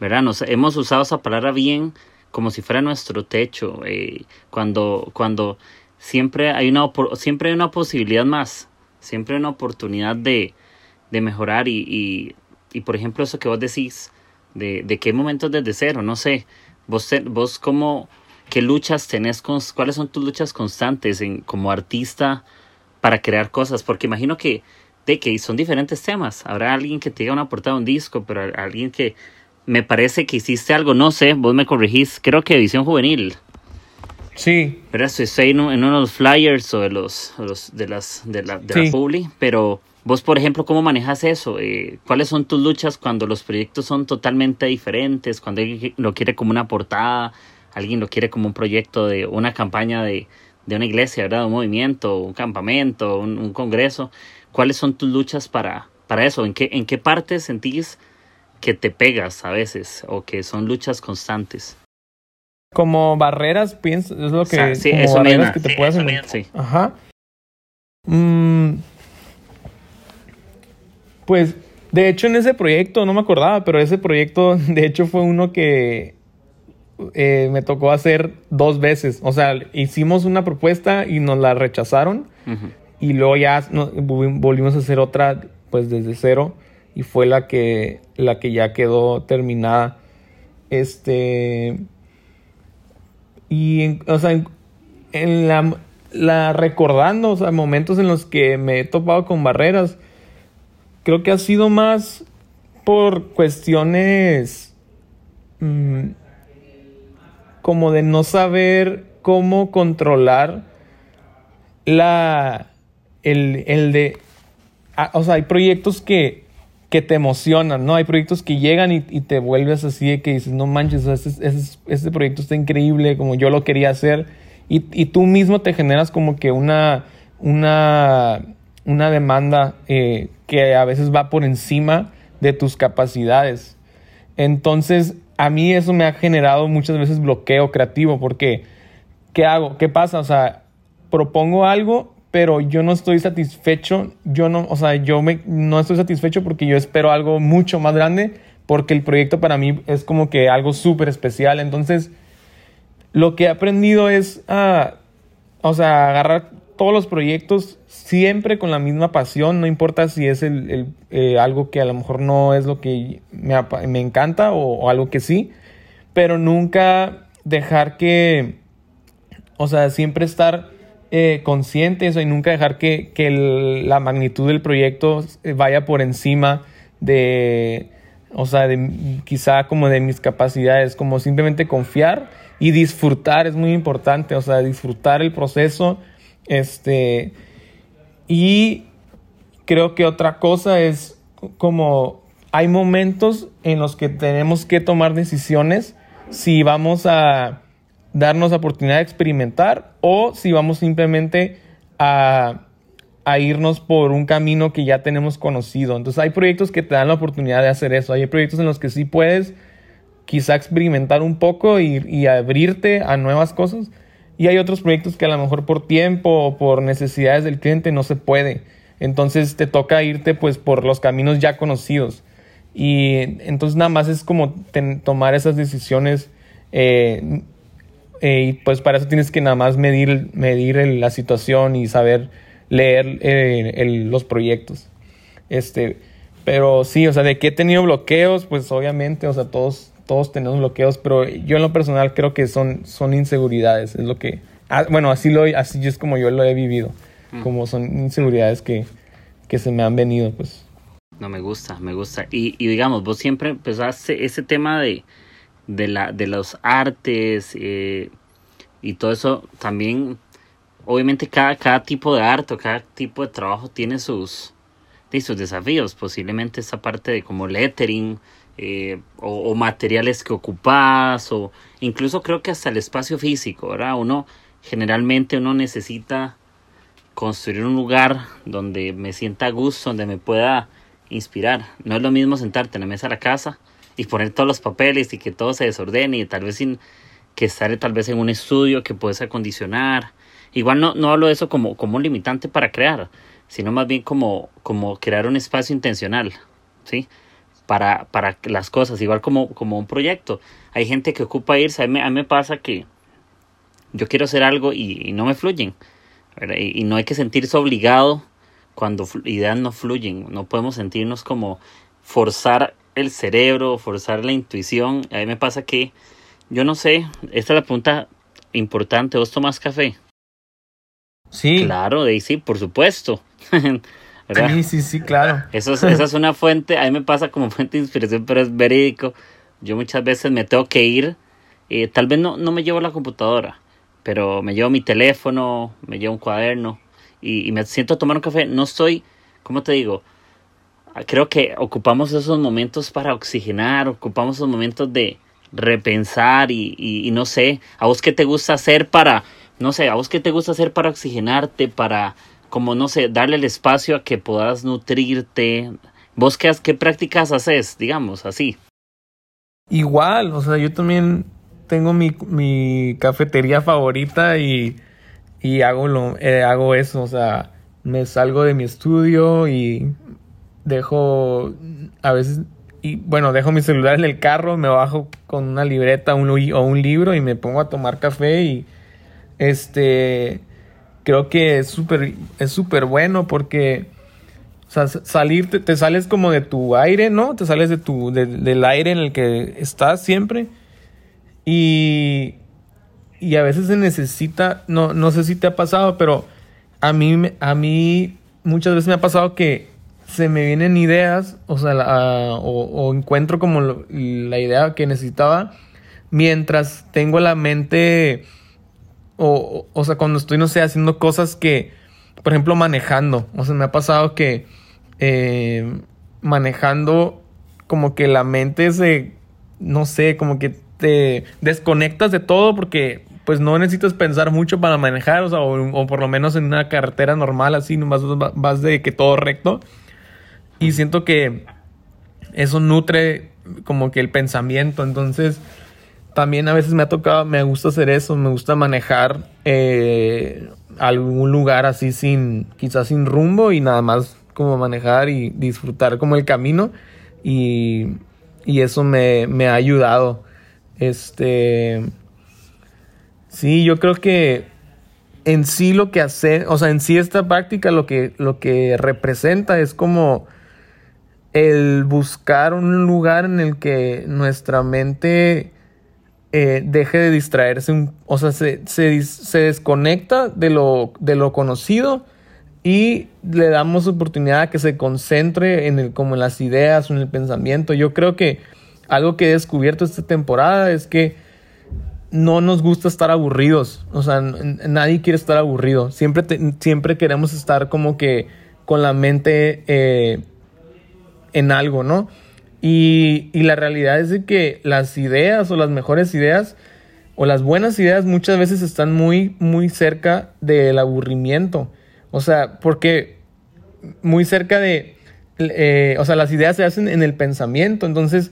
¿verdad? Nos hemos usado esa palabra bien como si fuera nuestro techo, eh, cuando, cuando siempre hay una, siempre hay una posibilidad más, siempre hay una oportunidad de, de mejorar y, y, y, por ejemplo eso que vos decís, de, de qué momentos desde cero, no sé, Vos, vos cómo, qué luchas tenés, con, cuáles son tus luchas constantes en, como artista para crear cosas, porque imagino que, de que son diferentes temas. Habrá alguien que te diga una portada de un disco, pero alguien que me parece que hiciste algo, no sé, vos me corregís, creo que Edición Juvenil. Sí. Pero estoy en, uno de los flyers o de los, de las de la, de la publi, pero Vos, por ejemplo, ¿cómo manejas eso? Eh, ¿Cuáles son tus luchas cuando los proyectos son totalmente diferentes? Cuando alguien lo quiere como una portada, alguien lo quiere como un proyecto de una campaña de, de una iglesia, ¿verdad? Un movimiento, un campamento, un, congreso. ¿Cuáles son tus luchas para, para eso? ¿En qué, ¿En qué parte sentís que te pegas a veces o que son luchas constantes? Como barreras, pienso, es lo que... sí, eso barreras que te sí, Ajá Mm, pues, de hecho, en ese proyecto, no me acordaba, pero ese proyecto, de hecho, fue uno que eh, me tocó hacer dos veces. O sea, hicimos una propuesta y nos la rechazaron. Y luego ya volvimos a hacer otra, pues desde cero. Y fue la que, la que ya quedó terminada. Este. Y, o sea, en, la, la, recordando, o sea, momentos en los que me he topado con barreras, creo que ha sido más por cuestiones mm, como de no saber cómo controlar la, el, el de, ah, o sea, hay proyectos que, que te emocionan, ¿no? Hay proyectos que llegan y, te vuelves así de que dices, no manches, este, proyecto está increíble, como yo lo quería hacer, y, y tú mismo te generas como que una, una, una demanda eh, que a veces va por encima de tus capacidades. Entonces, a mí eso me ha generado muchas veces bloqueo creativo porque, ¿qué hago? ¿Qué pasa? O sea, propongo algo, pero yo no estoy satisfecho, yo no, o sea, yo me, no estoy satisfecho porque yo espero algo mucho más grande, porque el proyecto para mí es como que algo súper especial. Entonces, lo que he aprendido es, a, o sea, agarrar todos los proyectos siempre con la misma pasión, no importa si es el, eh, algo que a lo mejor no es lo que me, encanta o, algo que sí, pero nunca dejar que, o sea, siempre estar eh, conscientes y nunca dejar que, la magnitud del proyecto vaya por encima de, o sea, de, quizá como de mis capacidades, como simplemente confiar y disfrutar es muy importante, o sea, disfrutar el proceso este, y creo que otra cosa es como hay momentos en los que tenemos que tomar decisiones si vamos a darnos la oportunidad de experimentar o si vamos simplemente a, a, irnos por un camino que ya tenemos conocido. Entonces hay proyectos que te dan la oportunidad de hacer eso. Hay proyectos en los que sí puedes quizá experimentar un poco y, y abrirte a nuevas cosas. Y hay otros proyectos que a lo mejor por tiempo o por necesidades del cliente no se puede. Entonces te toca irte pues por los caminos ya conocidos. Y entonces nada más es como tomar esas decisiones. Eh, eh, y pues para eso tienes que nada más medir, medir la situación y saber leer eh, los proyectos. Este, pero sí, o sea, de que he tenido bloqueos, pues obviamente, o sea, todos, todos tenemos bloqueos, pero yo en lo personal creo que son, son inseguridades, es lo que, ah, bueno, así, lo, así es como yo lo he vivido, mm. como son inseguridades que, que se me han venido, pues. No, me gusta, me gusta. Y, y digamos, vos siempre empezaste ese tema de, de, la, de los artes eh, y todo eso, también, obviamente cada, cada tipo de arte o cada tipo de trabajo tiene sus, sus desafíos, posiblemente esa parte de como lettering, eh, o, materiales que ocupas o incluso creo que hasta el espacio físico, ¿verdad? Uno generalmente uno necesita construir un lugar donde me sienta a gusto, donde me pueda inspirar. No es lo mismo sentarte en la mesa de la casa y poner todos los papeles y que todo se desordene y tal vez sin que estar tal vez en un estudio que puedes acondicionar. Igual no, no hablo de eso como, como un limitante para crear, sino más bien como, como crear un espacio intencional, ¿sí? Para, para las cosas, igual como, como un proyecto. Hay gente que ocupa irse, a mí, me pasa que yo quiero hacer algo y, no me fluyen. Y, no hay que sentirse obligado cuando ideas no fluyen. No podemos sentirnos como forzar el cerebro, forzar la intuición. A mí me pasa que, yo no sé, esta es la pregunta importante. ¿Vos tomas café? Sí. Claro, sí, por supuesto. Sí, sí, sí, claro. Eso es, esa es una fuente, a mí me pasa como fuente de inspiración, pero es verídico. Yo muchas veces me tengo que ir, eh, tal vez no, no me llevo la computadora, pero me llevo mi teléfono, me llevo un cuaderno y, me siento a tomar un café. No estoy, ¿cómo te digo? Creo que ocupamos esos momentos para oxigenar, ocupamos esos momentos de repensar y, y no sé, a vos qué te gusta hacer para, no sé, a vos qué te gusta hacer para oxigenarte, para como no sé, darle el espacio a que puedas nutrirte. ¿Vos qué, qué prácticas haces, digamos, así? Igual, o sea, yo también tengo mi, mi cafetería favorita y, y hago, lo, eh, hago eso, o sea, me salgo de mi estudio y dejo a veces y bueno, dejo mi celular en el carro, me bajo con una libreta un, o un libro y me pongo a tomar café y este creo que es súper es súper bueno porque salir te, sales como de tu aire, ¿no? Te sales de tu del aire en el que estás siempre y y a veces se necesita, no no sé si te ha pasado, pero a mí a mí muchas veces me ha pasado que se me vienen ideas, o sea, o, encuentro como la idea que necesitaba mientras tengo la mente, o, o sea, cuando estoy, no sé, haciendo cosas que, por ejemplo, manejando, o sea, me ha pasado que eh, manejando, como que la mente se, no sé, como que te desconectas de todo porque pues no necesitas pensar mucho para manejar, o sea, o, por lo menos en una carretera normal así, vas, vas de que todo recto. Y siento que eso nutre como que el pensamiento. Entonces, también a veces me ha tocado, me gusta hacer eso, me gusta manejar eh, algún lugar así sin, quizás sin rumbo y nada más como manejar y disfrutar como el camino. Y, y eso me, me ha ayudado. Este. Sí, yo creo que en sí lo que hace, o sea, en sí esta práctica lo que, lo que representa es como el buscar un lugar en el que nuestra mente eh, deje de distraerse, o sea, se, desconecta de lo, de lo conocido y le damos oportunidad a que se concentre en el, como en las ideas en el pensamiento. Yo creo que algo que he descubierto esta temporada es que no nos gusta estar aburridos, o sea, nadie quiere estar aburrido, siempre, siempre queremos estar como que con la mente... Eh, en algo, ¿no? Y, la realidad es de que las ideas o las mejores ideas o las buenas ideas muchas veces están muy, muy cerca del aburrimiento. O sea, porque muy cerca de, eh, o sea, las ideas se hacen en el pensamiento. Entonces,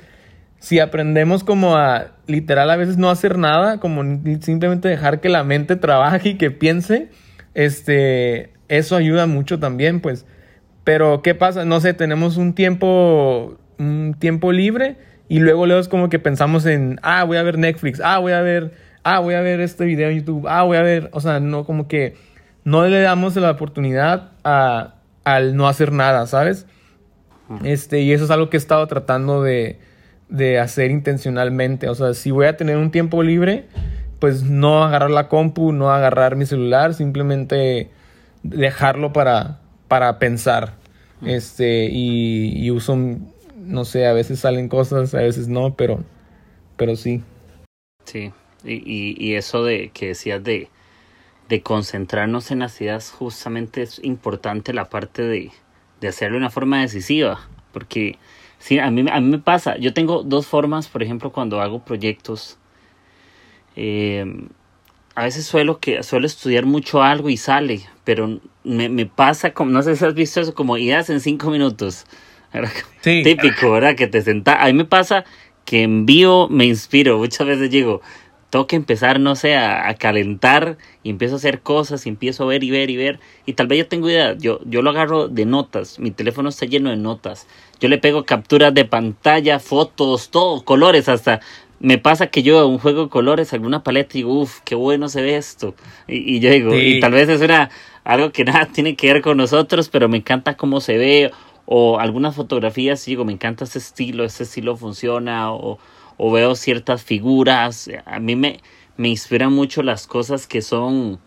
si aprendemos como a literal a veces no hacer nada, como simplemente dejar que la mente trabaje y que piense, este, eso ayuda mucho también, pues. Pero, ¿qué pasa? No sé, tenemos un tiempo, un tiempo libre y luego, luego es como que pensamos en, ah, voy a ver Netflix, ah, voy a ver, ah, voy a ver este video en YouTube, ah, voy a ver, o sea, no, como que no le damos la oportunidad a, al no hacer nada, ¿sabes? Este, y eso es algo que he estado tratando de, de hacer intencionalmente. O sea, si voy a tener un tiempo libre, pues no agarrar la compu, no agarrar mi celular, simplemente dejarlo para, para pensar. Este, y, uso, no sé, a veces salen cosas, a veces no, pero, pero sí. Sí, y, y, eso de que decías de, de concentrarnos en las ideas, justamente es importante la parte de, de hacerlo de una forma decisiva, porque sí, a mí, a mí me pasa, yo tengo dos formas, por ejemplo, cuando hago proyectos, eh, a veces suelo, que, suelo estudiar mucho algo y sale, pero me, me pasa, como, no sé si has visto eso, como ideas en cinco minutos. Sí. Típico, ¿verdad? Que te sentás. A mí me pasa que envío, me inspiro. Muchas veces digo, tengo que empezar, no sé, a, calentar y empiezo a hacer cosas y empiezo a ver y ver y ver. Y tal vez yo tengo idea, yo, yo lo agarro de notas. Mi teléfono está lleno de notas. Yo le pego capturas de pantalla, fotos, todo, colores hasta me pasa que yo un juego de colores, alguna paleta y digo, uff, qué bueno se ve esto. Y, yo digo, y tal vez es una, algo que nada tiene que ver con nosotros, pero me encanta cómo se ve. O algunas fotografías, digo, me encanta ese estilo, ese estilo funciona. O, o veo ciertas figuras. A mí me, me inspiran mucho las cosas que son,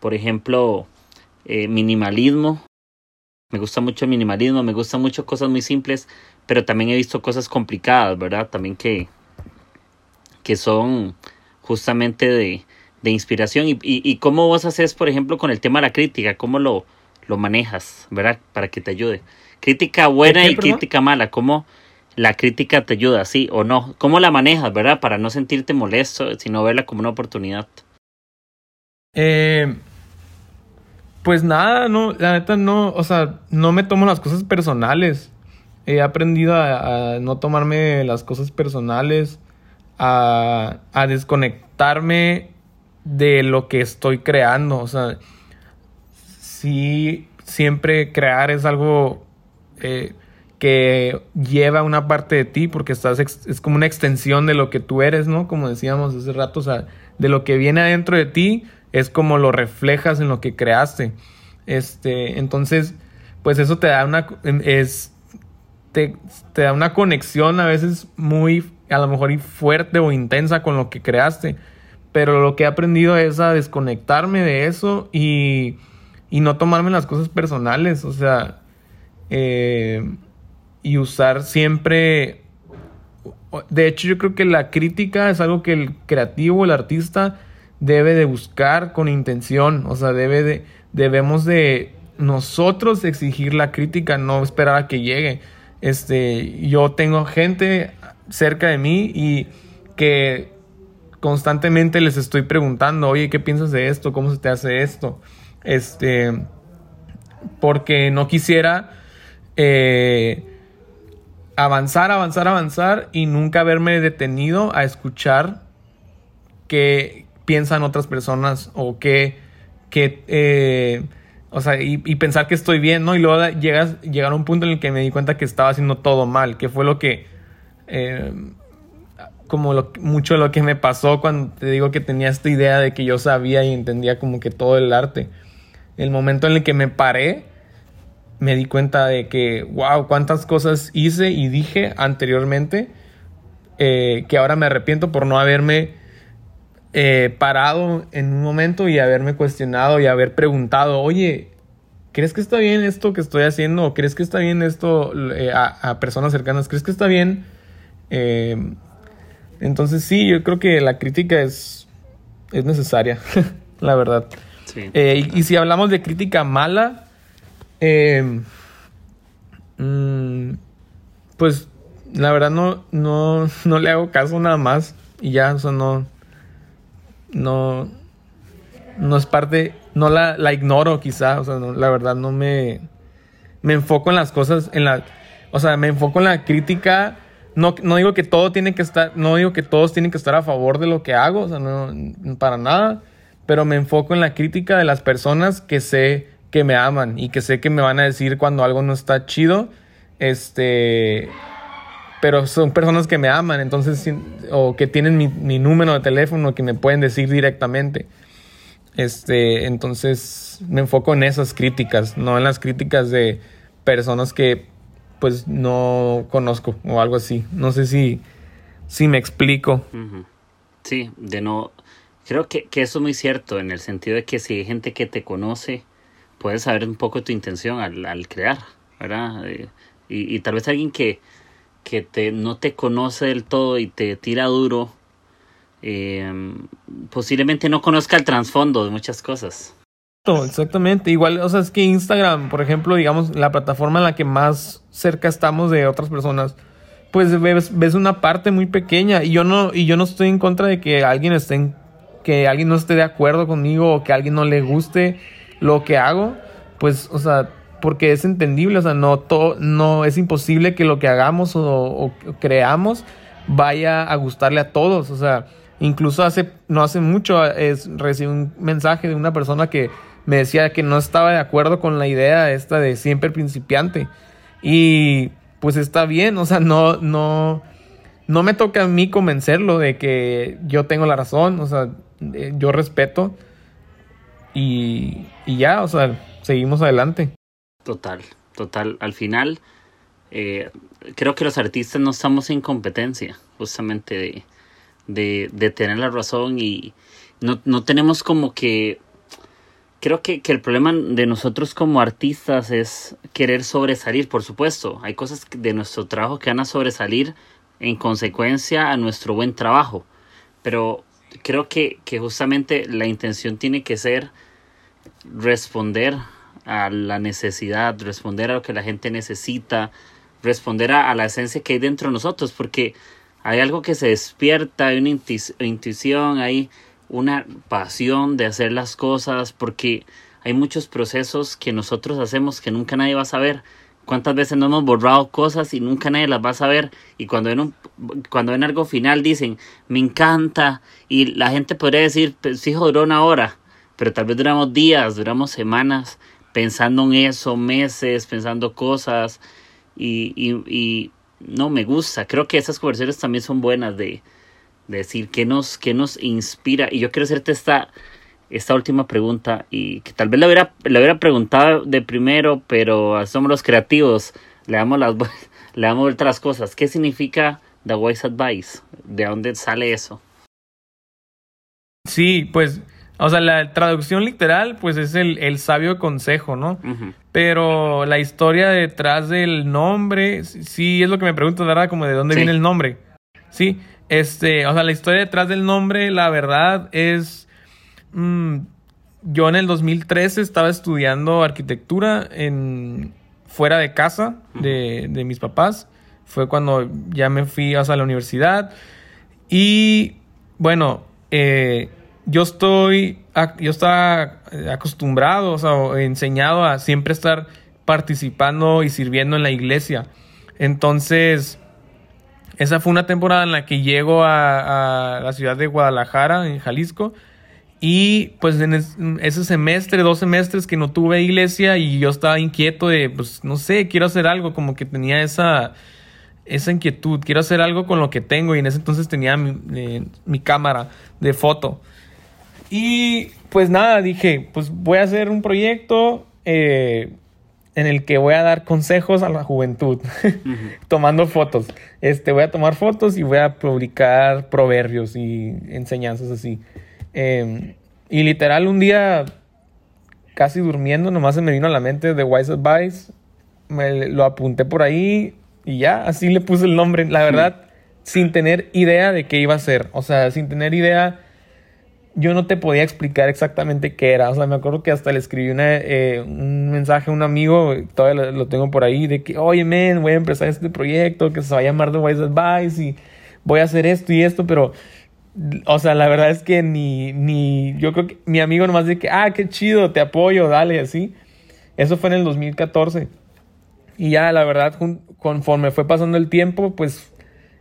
por ejemplo, eh, minimalismo. Me gusta mucho el minimalismo, me gustan mucho cosas muy simples, pero también he visto cosas complicadas, ¿verdad? También que, que son justamente de, de inspiración. Y, y, cómo vos haces, por ejemplo, con el tema de la crítica, cómo lo, lo manejas, ¿verdad? Para que te ayude. Crítica buena y crítica mala, cómo la crítica te ayuda, sí o no. ¿Cómo la manejas, verdad? Para no sentirte molesto, sino verla como una oportunidad. Eh, pues nada, no, la neta no, o sea, no me tomo las cosas personales. He aprendido a no tomarme las cosas personales a, desconectarme de lo que estoy creando. O sea, sí, siempre crear es algo eh, que lleva una parte de ti porque estás es como una extensión de lo que tú eres, ¿no? Como decíamos hace rato, o sea, de lo que viene adentro de ti es como lo reflejas en lo que creaste. Este, entonces, pues eso te da una es te, da una conexión a veces muy a lo mejor fuerte o intensa con lo que creaste. Pero lo que he aprendido es a desconectarme de eso y, y no tomarme las cosas personales. O sea, eh, y usar siempre... De hecho, yo creo que la crítica es algo que el creativo, el artista, debe de buscar con intención. O sea, debe de, debemos de nosotros exigir la crítica, no esperar a que llegue. Este, yo tengo gente cerca de mí y que constantemente les estoy preguntando, oye, ¿qué piensas de esto? ¿Cómo se te hace esto? Este, porque no quisiera eh, avanzar, avanzar, avanzar y nunca haberme detenido a escuchar qué piensan otras personas o qué, qué eh, o sea, y, pensar que estoy bien, ¿no? Y luego llegas, llegar a un punto en el que me di cuenta que estaba haciendo todo mal, que fue lo que eh, como lo, mucho lo que me pasó cuando te digo que tenía esta idea de que yo sabía y entendía como que todo el arte. El momento en el que me paré, me di cuenta de que, wow, cuántas cosas hice y dije anteriormente eh, que ahora me arrepiento por no haberme eh, parado en un momento y haberme cuestionado y haber preguntado, oye, ¿crees que está bien esto que estoy haciendo? ¿O crees que está bien esto a, a, personas cercanas? ¿Crees que está bien? Eh, entonces sí, yo creo que la crítica es, es necesaria, la verdad. Eh, y, si hablamos de crítica mala, eh, mm, pues la verdad no, no, no le hago caso nada más y ya, o sea, no, no, no es parte, no la, la ignoro quizá, o sea, la verdad no me, me enfoco en las cosas, en la, o sea, me enfoco en la crítica no, no digo que todo tiene que estar, no digo que todos tienen que estar a favor de lo que hago, o sea, no, para nada, pero me enfoco en la crítica de las personas que sé que me aman y que sé que me van a decir cuando algo no está chido, este, pero son personas que me aman, entonces, o que tienen mi, mi número de teléfono, que me pueden decir directamente. Este, entonces me enfoco en esas críticas, no en las críticas de personas que pues no conozco o algo así. No sé si, si me explico. Sí, de no... Creo que, eso es muy cierto en el sentido de que si hay gente que te conoce, puedes saber un poco tu intención al, crear, ¿verdad? Eh, y, tal vez alguien que, que te, no te conoce del todo y te tira duro, eh, posiblemente no conozca el trasfondo de muchas cosas. Exactamente, igual, o sea, es que Instagram, por ejemplo, digamos, la plataforma en la que más cerca estamos de otras personas, pues ves, ves una parte muy pequeña y yo no y yo no estoy en contra de que alguien esté en, que alguien no esté de acuerdo conmigo o que alguien no le guste lo que hago, pues, o sea, porque es entendible, o sea, no todo, no es imposible que lo que hagamos o, creamos vaya a gustarle a todos, o sea, incluso hace no hace mucho es recibí un mensaje de una persona que me decía que no estaba de acuerdo con la idea esta de siempre principiante. Y pues está bien, o sea, no, no, no me toca a mí convencerlo de que yo tengo la razón, o sea, eh, yo respeto y, y ya, o sea, seguimos adelante. Total, total. Al final, eh, creo que los artistas no estamos en competencia, justamente de, de, de tener la razón y no, no tenemos como que creo que, el problema de nosotros como artistas es querer sobresalir, por supuesto. Hay cosas de nuestro trabajo que van a sobresalir en consecuencia a nuestro buen trabajo. Pero creo que, que justamente la intención tiene que ser responder a la necesidad, responder a lo que la gente necesita, responder a, la esencia que hay dentro de nosotros, porque hay algo que se despierta, hay una intuición, hay una pasión de hacer las cosas porque hay muchos procesos que nosotros hacemos que nunca nadie va a saber. ¿Cuántas veces no hemos borrado cosas y nunca nadie las va a saber? Y cuando ven, un, cuando ven algo final dicen, me encanta. Y la gente podría decir, pues hijo, duró una hora. Pero tal vez duramos días, duramos semanas pensando en eso meses, pensando cosas y, y, no me gusta. Creo que esas conversaciones también son buenas de, decir qué nos, qué nos inspira. Y yo quiero hacerte esta, esta última pregunta y que tal vez la hubiera, la hubiera preguntado de primero, pero somos los creativos, le damos las le damos las cosas. ¿Qué significa The Wise Advice? ¿De dónde sale eso? Sí, pues, o sea, la traducción literal, pues es el, el sabio consejo, ¿no? Pero la historia detrás del nombre, sí es lo que me pregunto, ¿verdad? Como de dónde viene el nombre. Sí, este, o sea, la historia detrás del nombre, la verdad es... Mm, yo en el 2013 estaba estudiando arquitectura en fuera de casa de, de mis papás. Fue cuando ya me fui a la universidad. Y bueno, eh, yo estoy, yo estaba acostumbrado, o sea, enseñado a siempre estar participando y sirviendo en la iglesia. Entonces, esa fue una temporada en la que llego a, a la ciudad de Guadalajara, en Jalisco, y pues en ese semestre, dos semestres que no tuve iglesia y yo estaba inquieto de, pues no sé, quiero hacer algo, como que tenía esa, esa inquietud, quiero hacer algo con lo que tengo y en ese entonces tenía mi, eh, cámara de foto. Y pues nada, dije, pues voy a hacer un proyecto eh, en el que voy a dar consejos a la juventud, tomando fotos. Este, voy a tomar fotos y voy a publicar proverbios y enseñanzas así. Em, y literal, un día, casi durmiendo, nomás se me vino a la mente de Wise Advice. Me lo apunté por ahí y ya, así le puse el nombre. La verdad, sin tener idea de qué iba a ser. O sea, sin tener idea, yo no te podía explicar exactamente qué era. O sea, me acuerdo que hasta le escribí eh, un mensaje a un amigo, todavía lo, tengo por ahí, de que, oye, men, voy a empezar este proyecto que se va a llamar The Wise Advice y voy a hacer esto y esto, pero o sea, la verdad es que ni, ni, yo creo que mi amigo nomás dice que, ah, qué chido, te apoyo, dale, así. Eso fue en el 2014. Y ya, la verdad, conforme fue pasando el tiempo, pues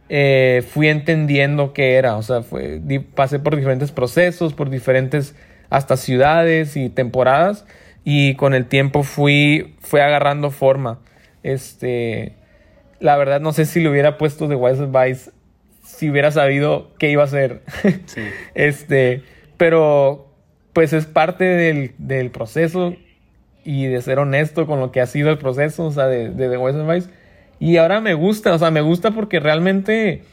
eh, fui entendiendo qué era. O sea, fue, pasé por diferentes procesos, por diferentes hasta ciudades y temporadas. Y con el tiempo fui, fui agarrando forma. Este, la verdad, no sé si le hubiera puesto The Wise Advice si hubiera sabido qué iba a hacer. este, pero pues es parte del, proceso y de ser honesto con lo que ha sido el proceso, o sea, de, de The Voice Y ahora me gusta, o sea, me gusta porque realmente,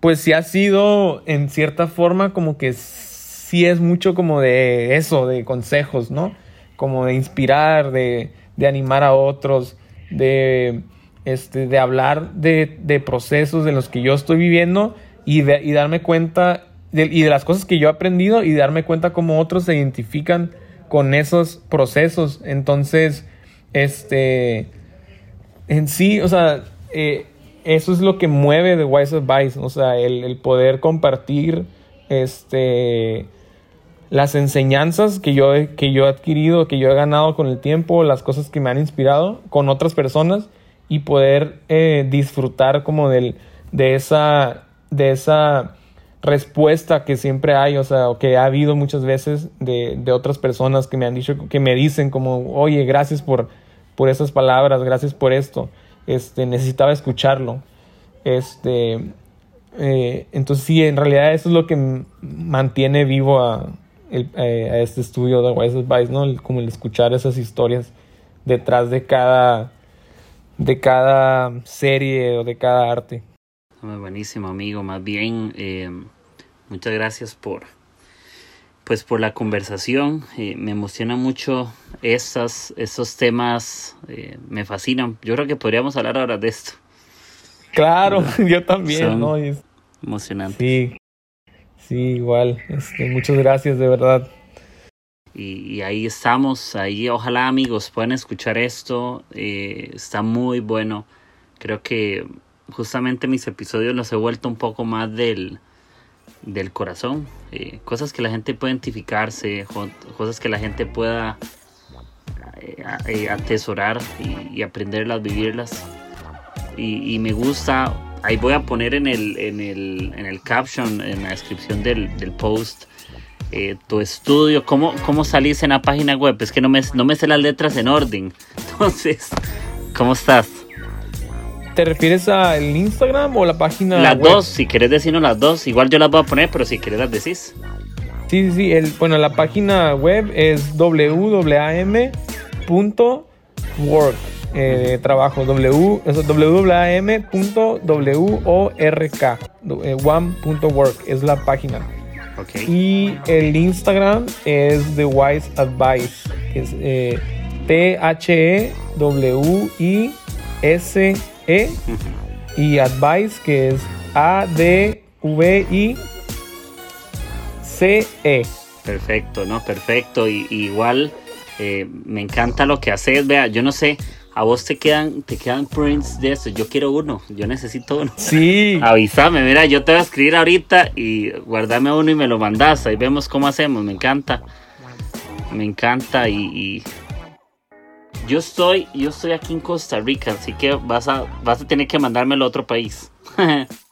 pues sí ha sido en cierta forma como que sí es mucho como de eso, de consejos, ¿no? Como de inspirar, de, de animar a otros, de, este, de hablar de, de procesos de los que yo estoy viviendo y, y darme cuenta y de las cosas que yo he aprendido y darme cuenta cómo otros se identifican con esos procesos. Entonces, este, en sí, o sea, eh, eso es lo que mueve de Wise Advice, o sea, el, el, poder compartir, este, las enseñanzas que yo, que yo he adquirido, que yo he ganado con el tiempo, las cosas que me han inspirado con otras personas y poder eh, disfrutar como del, de esa de esa respuesta que siempre hay, o sea, o que ha habido muchas veces de, otras personas que me han dicho, que me dicen como, oye, gracias por, por esas palabras, gracias por esto, este, necesitaba escucharlo. Este, eh, entonces sí, en realidad eso es lo que mantiene vivo a, eh, a este estudio de Wise Advice, ¿no? como el escuchar esas historias detrás de cada, de cada serie o de cada arte. Buenísimo, amigo. Más bien, eh, muchas gracias por, pues, por la conversación. Eh, me emociona mucho esas, esos temas. Eh, me fascinan. Yo creo que podríamos hablar ahora de esto. Claro, yo también. ¿no? Emocionante. Sí, sí, igual. Este, muchas gracias, de verdad. Y, y, ahí estamos, ahí ojalá amigos puedan escuchar esto, está muy bueno, creo que justamente mis episodios los he vuelto un poco más del, del corazón. Eh, cosas que la gente pueda identificarse, cosas que la gente pueda eh, eh, atesorar y, aprenderlas, vivirlas. Y, me gusta, ahí voy a poner en el, en el, en el caption, en la descripción del, del post, eh, tu estudio, ¿cómo, cómo salís en la página web? Es que no me, no me sé las letras en orden. Entonces, ¿cómo estás? ¿Te refieres al Instagram o la página Las dos, si quieres decirnos las dos. Igual yo las voy a poner, pero si quieres las decís. Sí, sí, sí. El, bueno, la página web es www.am.work. Eh, trabajo w, www.work one.work es la página okay. y el Instagram es The Wise Advice que es eh, T H E y Advice que es A D V I C E. Perfecto no perfecto. Y, igual eh, me encanta lo que haces. Vea yo no sé a vos te quedan, te quedan prints de eso. Yo quiero uno, yo necesito uno. Sí. Avísame, mira, yo te voy a escribir ahorita y guardame uno y me lo mandas. Ahí vemos cómo hacemos. Me encanta. Me encanta y, yo estoy, yo estoy aquí en Costa Rica, así que vas a, vas a tener que mandármelo a otro país.